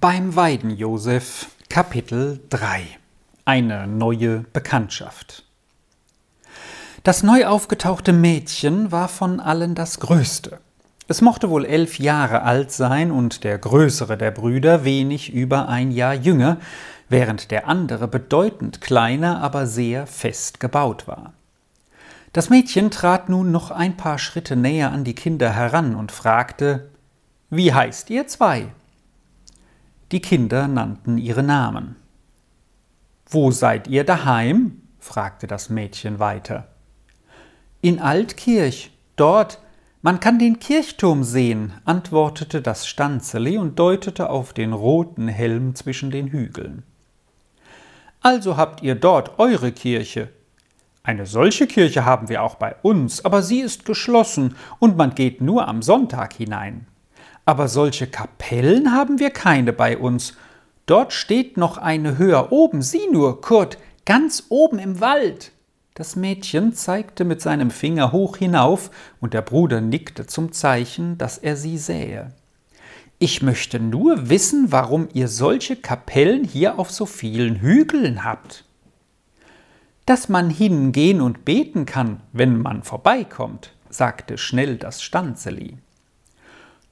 Beim Weidenjosef Kapitel 3 Eine neue Bekanntschaft Das neu aufgetauchte Mädchen war von allen das Größte. Es mochte wohl elf Jahre alt sein und der größere der Brüder wenig über ein Jahr jünger, während der andere bedeutend kleiner, aber sehr fest gebaut war. Das Mädchen trat nun noch ein paar Schritte näher an die Kinder heran und fragte Wie heißt ihr zwei? Die Kinder nannten ihre Namen. Wo seid ihr daheim? fragte das Mädchen weiter. In Altkirch, dort, man kann den Kirchturm sehen, antwortete das Stanzeli und deutete auf den roten Helm zwischen den Hügeln. Also habt ihr dort eure Kirche. Eine solche Kirche haben wir auch bei uns, aber sie ist geschlossen und man geht nur am Sonntag hinein aber solche Kapellen haben wir keine bei uns. Dort steht noch eine höher oben, sieh nur, Kurt, ganz oben im Wald. Das Mädchen zeigte mit seinem Finger hoch hinauf, und der Bruder nickte zum Zeichen, dass er sie sähe. Ich möchte nur wissen, warum ihr solche Kapellen hier auf so vielen Hügeln habt. Dass man hingehen und beten kann, wenn man vorbeikommt, sagte schnell das Stanzeli.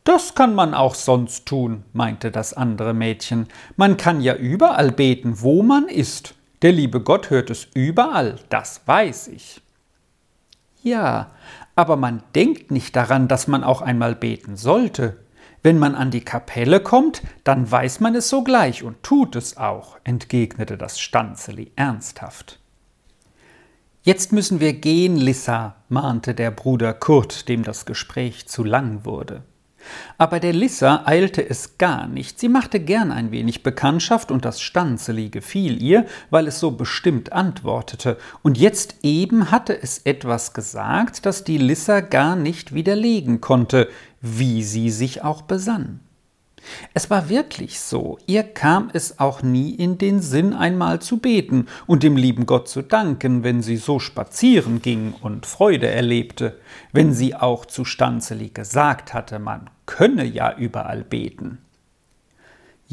Das kann man auch sonst tun, meinte das andere Mädchen. Man kann ja überall beten, wo man ist. Der liebe Gott hört es überall, das weiß ich. Ja, aber man denkt nicht daran, dass man auch einmal beten sollte. Wenn man an die Kapelle kommt, dann weiß man es sogleich und tut es auch, entgegnete das Stanzeli ernsthaft. Jetzt müssen wir gehen, Lissa, mahnte der Bruder Kurt, dem das Gespräch zu lang wurde. Aber der Lissa eilte es gar nicht. Sie machte gern ein wenig Bekanntschaft und das Stanzeli gefiel ihr, weil es so bestimmt antwortete. Und jetzt eben hatte es etwas gesagt, das die Lissa gar nicht widerlegen konnte, wie sie sich auch besann. Es war wirklich so, ihr kam es auch nie in den Sinn, einmal zu beten und dem lieben Gott zu danken, wenn sie so spazieren ging und Freude erlebte, wenn sie auch zu Stanzeli gesagt hatte, man könne ja überall beten.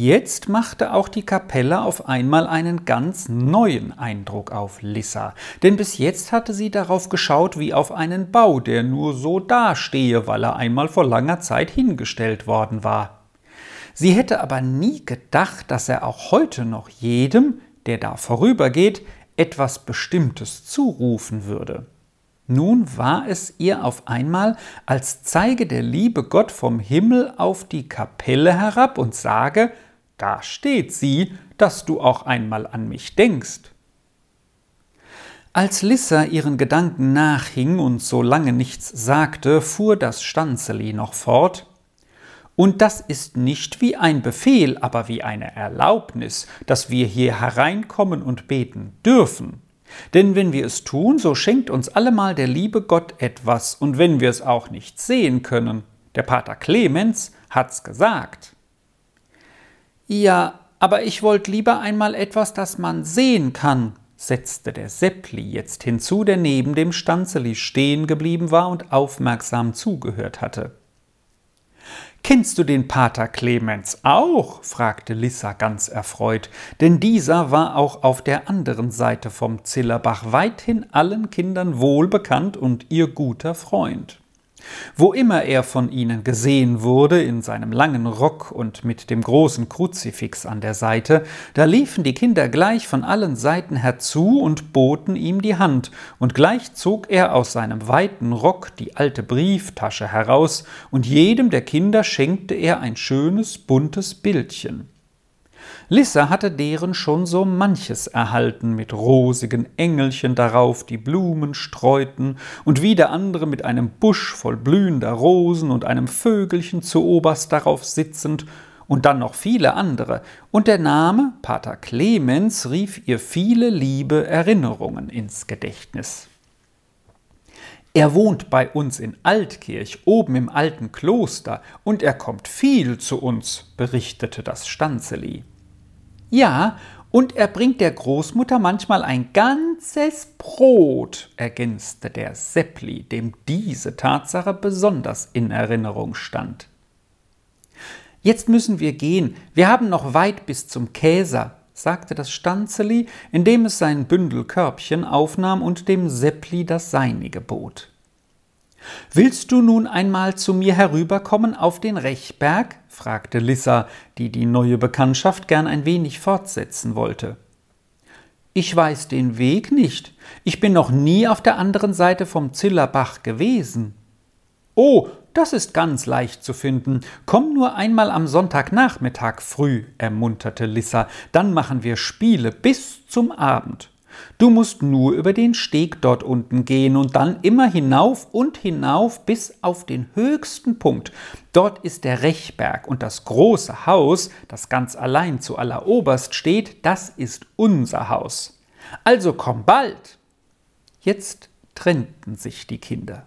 Jetzt machte auch die Kapelle auf einmal einen ganz neuen Eindruck auf Lissa, denn bis jetzt hatte sie darauf geschaut wie auf einen Bau, der nur so dastehe, weil er einmal vor langer Zeit hingestellt worden war. Sie hätte aber nie gedacht, dass er auch heute noch jedem, der da vorübergeht, etwas Bestimmtes zurufen würde. Nun war es ihr auf einmal, als zeige der liebe Gott vom Himmel auf die Kapelle herab und sage, da steht sie, dass du auch einmal an mich denkst. Als Lissa ihren Gedanken nachhing und so lange nichts sagte, fuhr das Stanzeli noch fort, und das ist nicht wie ein Befehl, aber wie eine Erlaubnis, dass wir hier hereinkommen und beten dürfen. Denn wenn wir es tun, so schenkt uns allemal der liebe Gott etwas, und wenn wir es auch nicht sehen können, der Pater Clemens hat's gesagt. Ja, aber ich wollte lieber einmal etwas, das man sehen kann, setzte der Seppli jetzt hinzu, der neben dem Stanzeli stehen geblieben war und aufmerksam zugehört hatte. Kennst du den Pater Clemens auch? fragte Lissa ganz erfreut, denn dieser war auch auf der anderen Seite vom Zillerbach weithin allen Kindern wohlbekannt und ihr guter Freund. Wo immer er von ihnen gesehen wurde, in seinem langen Rock und mit dem großen Kruzifix an der Seite, da liefen die Kinder gleich von allen Seiten herzu und boten ihm die Hand, und gleich zog er aus seinem weiten Rock die alte Brieftasche heraus, und jedem der Kinder schenkte er ein schönes, buntes Bildchen. Lissa hatte deren schon so manches erhalten, mit rosigen Engelchen darauf, die Blumen streuten, und wieder andere mit einem Busch voll blühender Rosen und einem Vögelchen zu oberst darauf sitzend, und dann noch viele andere, und der Name Pater Clemens rief ihr viele liebe Erinnerungen ins Gedächtnis. Er wohnt bei uns in Altkirch, oben im alten Kloster, und er kommt viel zu uns, berichtete das Stanzeli. Ja, und er bringt der Großmutter manchmal ein ganzes Brot, ergänzte der Seppli, dem diese Tatsache besonders in Erinnerung stand. Jetzt müssen wir gehen, wir haben noch weit bis zum Käser, sagte das Stanzeli, indem es sein Bündelkörbchen aufnahm und dem Seppli das seinige bot. Willst du nun einmal zu mir herüberkommen auf den Rechberg? fragte Lissa, die die neue Bekanntschaft gern ein wenig fortsetzen wollte. Ich weiß den Weg nicht. Ich bin noch nie auf der anderen Seite vom Zillerbach gewesen. Oh, das ist ganz leicht zu finden. Komm nur einmal am Sonntagnachmittag früh, ermunterte Lissa, dann machen wir Spiele bis zum Abend. Du musst nur über den Steg dort unten gehen und dann immer hinauf und hinauf bis auf den höchsten Punkt. Dort ist der Rechberg und das große Haus, das ganz allein zu alleroberst steht, das ist unser Haus. Also komm bald! Jetzt trennten sich die Kinder.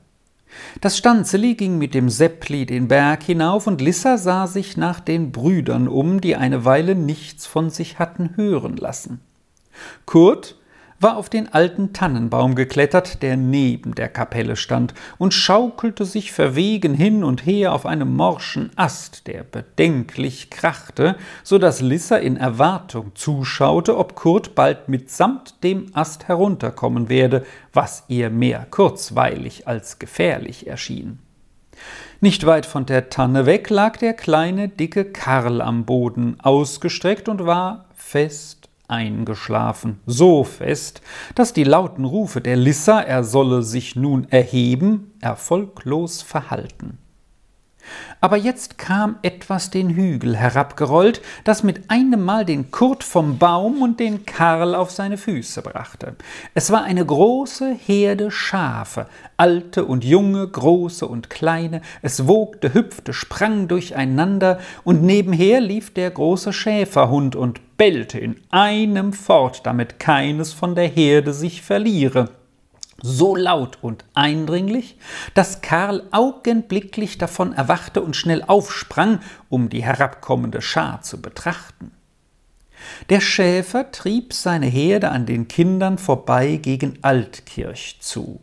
Das Stanzeli ging mit dem Seppli den Berg hinauf, und Lissa sah sich nach den Brüdern um, die eine Weile nichts von sich hatten hören lassen. Kurt war auf den alten Tannenbaum geklettert, der neben der Kapelle stand, und schaukelte sich verwegen hin und her auf einem morschen Ast, der bedenklich krachte, so dass Lissa in Erwartung zuschaute, ob Kurt bald mitsamt dem Ast herunterkommen werde, was ihr mehr kurzweilig als gefährlich erschien. Nicht weit von der Tanne weg lag der kleine, dicke Karl am Boden, ausgestreckt und war fest eingeschlafen, so fest, dass die lauten Rufe der Lissa, er solle sich nun erheben, erfolglos verhalten. Aber jetzt kam etwas den Hügel herabgerollt, das mit einem Mal den Kurt vom Baum und den Karl auf seine Füße brachte. Es war eine große Herde Schafe, alte und junge, große und kleine, es wogte, hüpfte, sprang durcheinander, und nebenher lief der große Schäferhund und bellte in einem fort, damit keines von der Herde sich verliere so laut und eindringlich, dass Karl augenblicklich davon erwachte und schnell aufsprang, um die herabkommende Schar zu betrachten. Der Schäfer trieb seine Herde an den Kindern vorbei gegen Altkirch zu.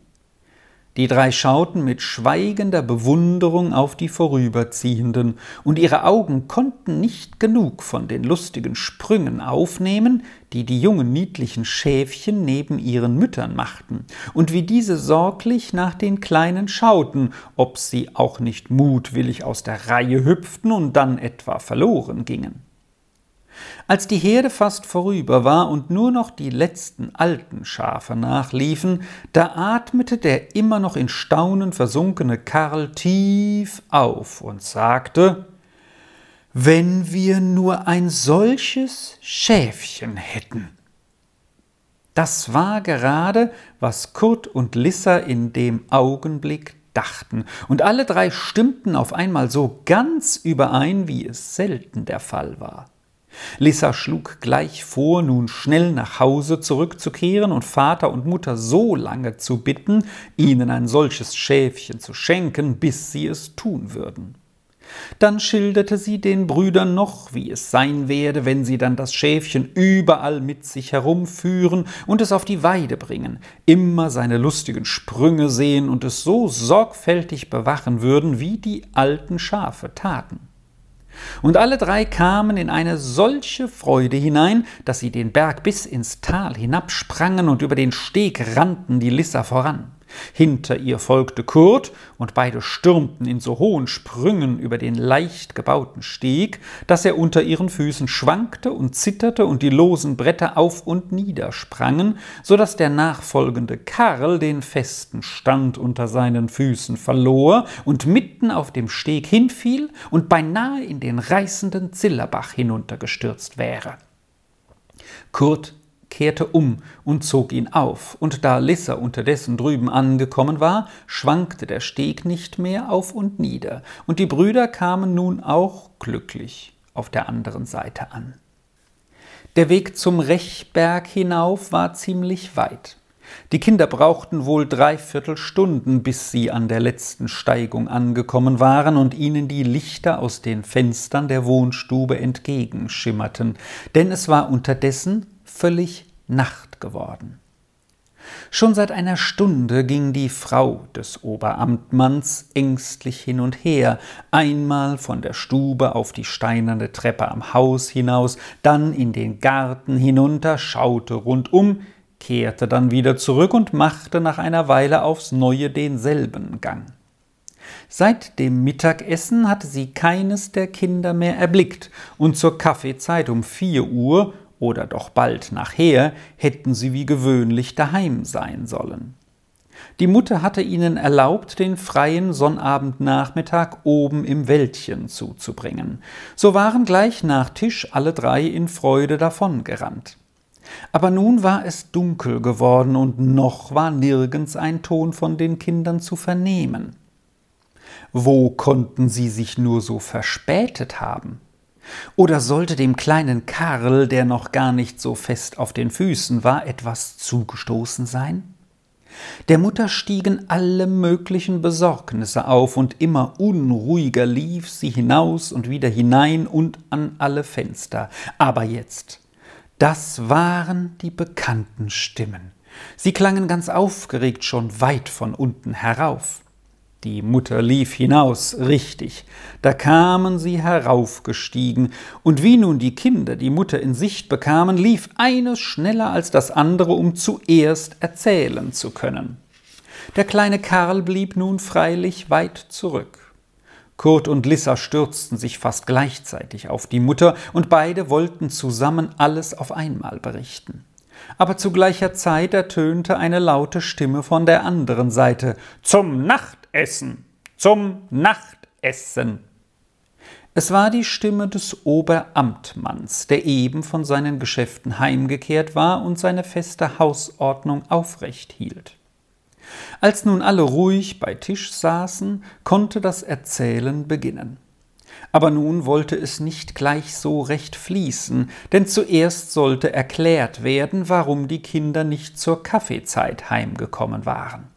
Die drei schauten mit schweigender Bewunderung auf die Vorüberziehenden, und ihre Augen konnten nicht genug von den lustigen Sprüngen aufnehmen, die die jungen niedlichen Schäfchen neben ihren Müttern machten, und wie diese sorglich nach den Kleinen schauten, ob sie auch nicht mutwillig aus der Reihe hüpften und dann etwa verloren gingen. Als die Herde fast vorüber war und nur noch die letzten alten Schafe nachliefen, da atmete der immer noch in Staunen versunkene Karl tief auf und sagte Wenn wir nur ein solches Schäfchen hätten. Das war gerade, was Kurt und Lissa in dem Augenblick dachten, und alle drei stimmten auf einmal so ganz überein, wie es selten der Fall war. Lissa schlug gleich vor, nun schnell nach Hause zurückzukehren und Vater und Mutter so lange zu bitten, ihnen ein solches Schäfchen zu schenken, bis sie es tun würden. Dann schilderte sie den Brüdern noch, wie es sein werde, wenn sie dann das Schäfchen überall mit sich herumführen und es auf die Weide bringen, immer seine lustigen Sprünge sehen und es so sorgfältig bewachen würden, wie die alten Schafe taten. Und alle drei kamen in eine solche Freude hinein, dass sie den Berg bis ins Tal hinabsprangen und über den Steg rannten die Lissa voran. Hinter ihr folgte Kurt, und beide stürmten in so hohen Sprüngen über den leicht gebauten Steg, dass er unter ihren Füßen schwankte und zitterte und die losen Bretter auf und nieder sprangen, so dass der nachfolgende Karl den festen Stand unter seinen Füßen verlor und mitten auf dem Steg hinfiel und beinahe in den reißenden Zillerbach hinuntergestürzt wäre. Kurt kehrte um und zog ihn auf, und da Lissa unterdessen drüben angekommen war, schwankte der Steg nicht mehr auf und nieder, und die Brüder kamen nun auch glücklich auf der anderen Seite an. Der Weg zum Rechberg hinauf war ziemlich weit. Die Kinder brauchten wohl dreiviertel Stunden, bis sie an der letzten Steigung angekommen waren und ihnen die Lichter aus den Fenstern der Wohnstube entgegenschimmerten, denn es war unterdessen völlig Nacht geworden. Schon seit einer Stunde ging die Frau des Oberamtmanns ängstlich hin und her, einmal von der Stube auf die steinerne Treppe am Haus hinaus, dann in den Garten hinunter, schaute rundum, kehrte dann wieder zurück und machte nach einer Weile aufs neue denselben Gang. Seit dem Mittagessen hatte sie keines der Kinder mehr erblickt, und zur Kaffeezeit um vier Uhr oder doch bald nachher hätten sie wie gewöhnlich daheim sein sollen. Die Mutter hatte ihnen erlaubt, den freien Sonnabendnachmittag oben im Wäldchen zuzubringen. So waren gleich nach Tisch alle drei in Freude davongerannt. Aber nun war es dunkel geworden und noch war nirgends ein Ton von den Kindern zu vernehmen. Wo konnten sie sich nur so verspätet haben? Oder sollte dem kleinen Karl, der noch gar nicht so fest auf den Füßen war, etwas zugestoßen sein? Der Mutter stiegen alle möglichen Besorgnisse auf, und immer unruhiger lief sie hinaus und wieder hinein und an alle Fenster. Aber jetzt, das waren die bekannten Stimmen. Sie klangen ganz aufgeregt schon weit von unten herauf. Die Mutter lief hinaus, richtig, da kamen sie heraufgestiegen, und wie nun die Kinder die Mutter in Sicht bekamen, lief eines schneller als das andere, um zuerst erzählen zu können. Der kleine Karl blieb nun freilich weit zurück. Kurt und Lissa stürzten sich fast gleichzeitig auf die Mutter, und beide wollten zusammen alles auf einmal berichten aber zu gleicher Zeit ertönte eine laute Stimme von der anderen Seite Zum Nachtessen. Zum Nachtessen. Es war die Stimme des Oberamtmanns, der eben von seinen Geschäften heimgekehrt war und seine feste Hausordnung aufrecht hielt. Als nun alle ruhig bei Tisch saßen, konnte das Erzählen beginnen. Aber nun wollte es nicht gleich so recht fließen, denn zuerst sollte erklärt werden, warum die Kinder nicht zur Kaffeezeit heimgekommen waren.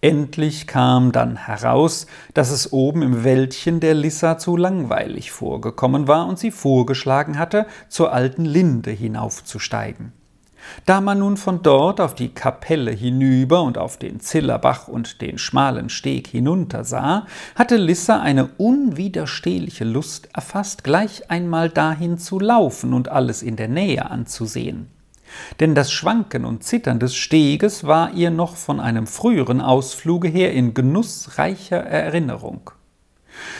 Endlich kam dann heraus, dass es oben im Wäldchen der Lissa zu langweilig vorgekommen war und sie vorgeschlagen hatte, zur alten Linde hinaufzusteigen. Da man nun von dort auf die Kapelle hinüber und auf den Zillerbach und den schmalen Steg hinunter sah, hatte Lissa eine unwiderstehliche Lust erfasst, gleich einmal dahin zu laufen und alles in der Nähe anzusehen. Denn das Schwanken und Zittern des Steges war ihr noch von einem früheren Ausfluge her in genussreicher Erinnerung.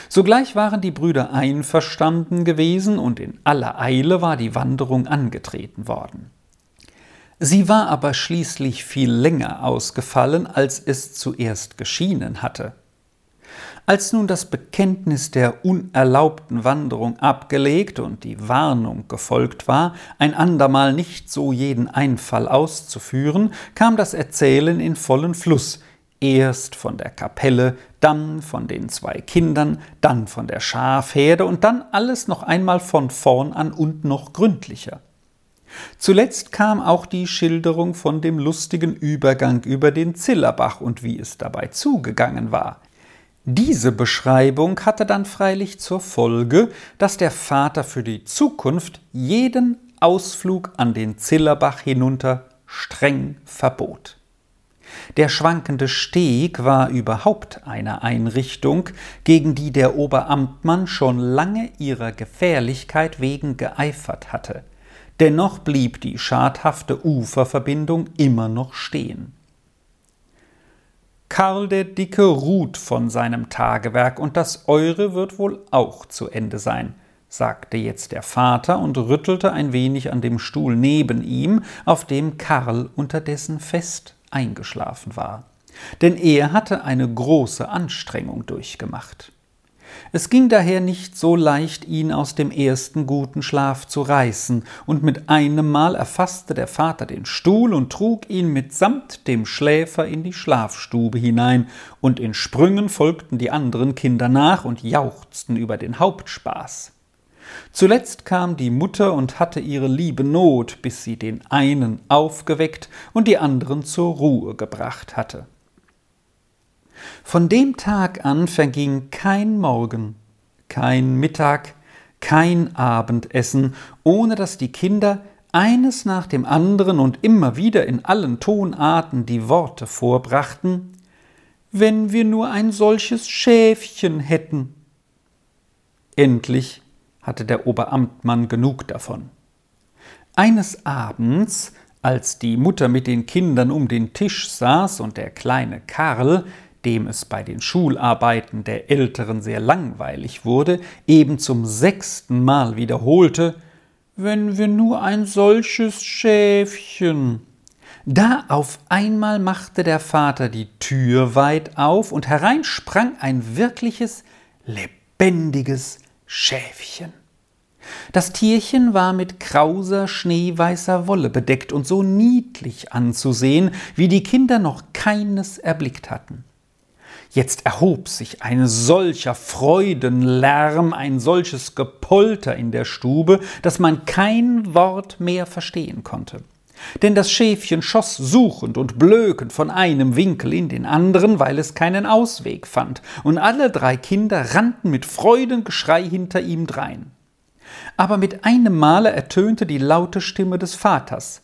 Sogleich waren die Brüder einverstanden gewesen und in aller Eile war die Wanderung angetreten worden. Sie war aber schließlich viel länger ausgefallen, als es zuerst geschienen hatte. Als nun das Bekenntnis der unerlaubten Wanderung abgelegt und die Warnung gefolgt war, ein andermal nicht so jeden Einfall auszuführen, kam das Erzählen in vollen Fluss, erst von der Kapelle, dann von den zwei Kindern, dann von der Schafherde und dann alles noch einmal von vorn an und noch gründlicher. Zuletzt kam auch die Schilderung von dem lustigen Übergang über den Zillerbach und wie es dabei zugegangen war. Diese Beschreibung hatte dann freilich zur Folge, dass der Vater für die Zukunft jeden Ausflug an den Zillerbach hinunter streng verbot. Der schwankende Steg war überhaupt eine Einrichtung, gegen die der Oberamtmann schon lange ihrer Gefährlichkeit wegen geeifert hatte. Dennoch blieb die schadhafte Uferverbindung immer noch stehen. Karl der Dicke ruht von seinem Tagewerk, und das Eure wird wohl auch zu Ende sein, sagte jetzt der Vater und rüttelte ein wenig an dem Stuhl neben ihm, auf dem Karl unterdessen fest eingeschlafen war. Denn er hatte eine große Anstrengung durchgemacht. Es ging daher nicht so leicht, ihn aus dem ersten guten Schlaf zu reißen, und mit einem Mal erfasste der Vater den Stuhl und trug ihn mitsamt dem Schläfer in die Schlafstube hinein, und in Sprüngen folgten die anderen Kinder nach und jauchzten über den Hauptspaß. Zuletzt kam die Mutter und hatte ihre liebe Not, bis sie den einen aufgeweckt und die anderen zur Ruhe gebracht hatte. Von dem Tag an verging kein Morgen, kein Mittag, kein Abendessen, ohne dass die Kinder eines nach dem anderen und immer wieder in allen Tonarten die Worte vorbrachten Wenn wir nur ein solches Schäfchen hätten. Endlich hatte der Oberamtmann genug davon. Eines Abends, als die Mutter mit den Kindern um den Tisch saß und der kleine Karl, dem es bei den Schularbeiten der Älteren sehr langweilig wurde, eben zum sechsten Mal wiederholte Wenn wir nur ein solches Schäfchen. Da auf einmal machte der Vater die Tür weit auf und herein sprang ein wirkliches, lebendiges Schäfchen. Das Tierchen war mit krauser, schneeweißer Wolle bedeckt und so niedlich anzusehen, wie die Kinder noch keines erblickt hatten. Jetzt erhob sich ein solcher Freudenlärm, ein solches Gepolter in der Stube, dass man kein Wort mehr verstehen konnte. Denn das Schäfchen schoss suchend und blökend von einem Winkel in den anderen, weil es keinen Ausweg fand, und alle drei Kinder rannten mit Freudengeschrei hinter ihm drein aber mit einem Male ertönte die laute Stimme des Vaters.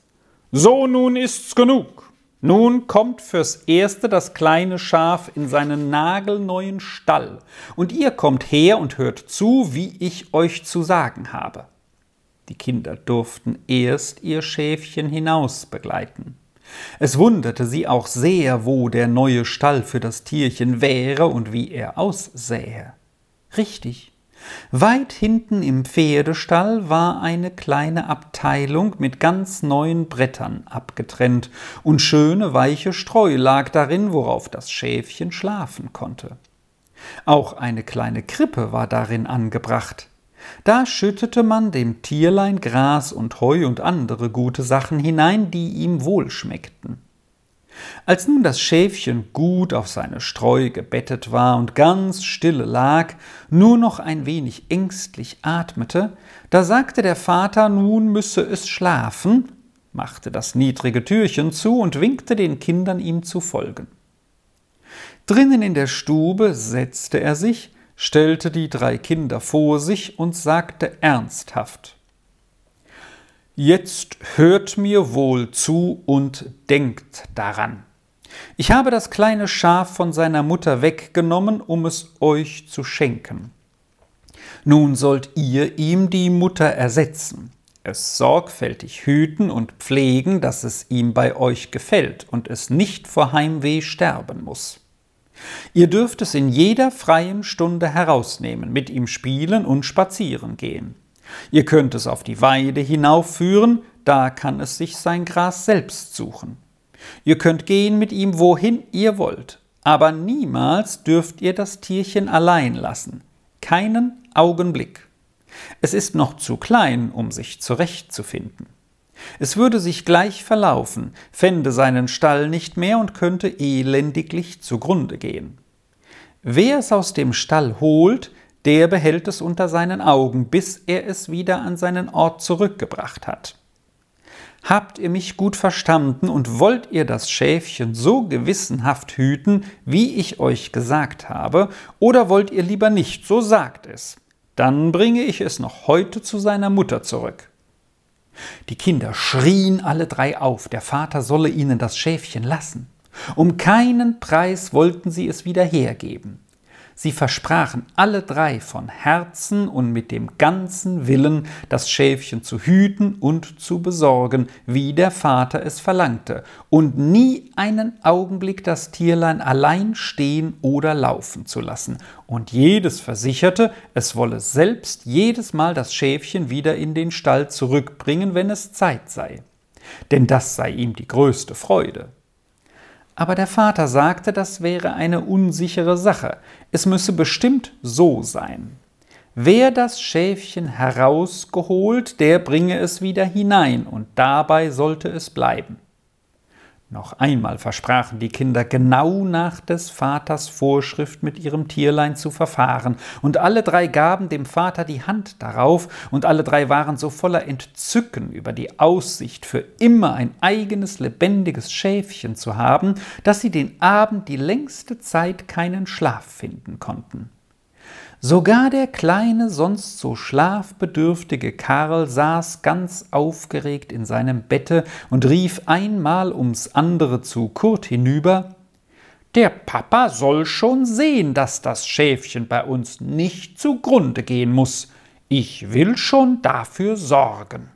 So nun ist's genug. Nun kommt fürs Erste das kleine Schaf in seinen nagelneuen Stall, und ihr kommt her und hört zu, wie ich euch zu sagen habe. Die Kinder durften erst ihr Schäfchen hinaus begleiten. Es wunderte sie auch sehr, wo der neue Stall für das Tierchen wäre und wie er aussähe. Richtig, Weit hinten im Pferdestall war eine kleine Abteilung mit ganz neuen Brettern abgetrennt, und schöne weiche Streu lag darin, worauf das Schäfchen schlafen konnte. Auch eine kleine Krippe war darin angebracht. Da schüttete man dem Tierlein Gras und Heu und andere gute Sachen hinein, die ihm wohlschmeckten. Als nun das Schäfchen gut auf seine Streu gebettet war und ganz stille lag, nur noch ein wenig ängstlich atmete, da sagte der Vater, nun müsse es schlafen, machte das niedrige Türchen zu und winkte den Kindern, ihm zu folgen. Drinnen in der Stube setzte er sich, stellte die drei Kinder vor sich und sagte ernsthaft Jetzt hört mir wohl zu und denkt daran. Ich habe das kleine Schaf von seiner Mutter weggenommen, um es euch zu schenken. Nun sollt ihr ihm die Mutter ersetzen, es sorgfältig hüten und pflegen, dass es ihm bei euch gefällt und es nicht vor Heimweh sterben muss. Ihr dürft es in jeder freien Stunde herausnehmen, mit ihm spielen und spazieren gehen. Ihr könnt es auf die Weide hinaufführen, da kann es sich sein Gras selbst suchen. Ihr könnt gehen mit ihm, wohin ihr wollt, aber niemals dürft ihr das Tierchen allein lassen, keinen Augenblick. Es ist noch zu klein, um sich zurechtzufinden. Es würde sich gleich verlaufen, fände seinen Stall nicht mehr und könnte elendiglich zugrunde gehen. Wer es aus dem Stall holt, der behält es unter seinen Augen, bis er es wieder an seinen Ort zurückgebracht hat. Habt ihr mich gut verstanden und wollt ihr das Schäfchen so gewissenhaft hüten, wie ich euch gesagt habe, oder wollt ihr lieber nicht, so sagt es. Dann bringe ich es noch heute zu seiner Mutter zurück. Die Kinder schrien alle drei auf, der Vater solle ihnen das Schäfchen lassen. Um keinen Preis wollten sie es wieder hergeben. Sie versprachen alle drei von Herzen und mit dem ganzen Willen, das Schäfchen zu hüten und zu besorgen, wie der Vater es verlangte, und nie einen Augenblick das Tierlein allein stehen oder laufen zu lassen. Und jedes versicherte, es wolle selbst jedes Mal das Schäfchen wieder in den Stall zurückbringen, wenn es Zeit sei. Denn das sei ihm die größte Freude. Aber der Vater sagte, das wäre eine unsichere Sache. Es müsse bestimmt so sein. Wer das Schäfchen herausgeholt, der bringe es wieder hinein, und dabei sollte es bleiben. Noch einmal versprachen die Kinder genau nach des Vaters Vorschrift mit ihrem Tierlein zu verfahren, und alle drei gaben dem Vater die Hand darauf, und alle drei waren so voller Entzücken über die Aussicht, für immer ein eigenes lebendiges Schäfchen zu haben, dass sie den Abend die längste Zeit keinen Schlaf finden konnten. Sogar der kleine, sonst so schlafbedürftige Karl saß ganz aufgeregt in seinem Bette und rief einmal ums andere zu Kurt hinüber Der Papa soll schon sehen, dass das Schäfchen bei uns nicht zugrunde gehen muss. Ich will schon dafür sorgen.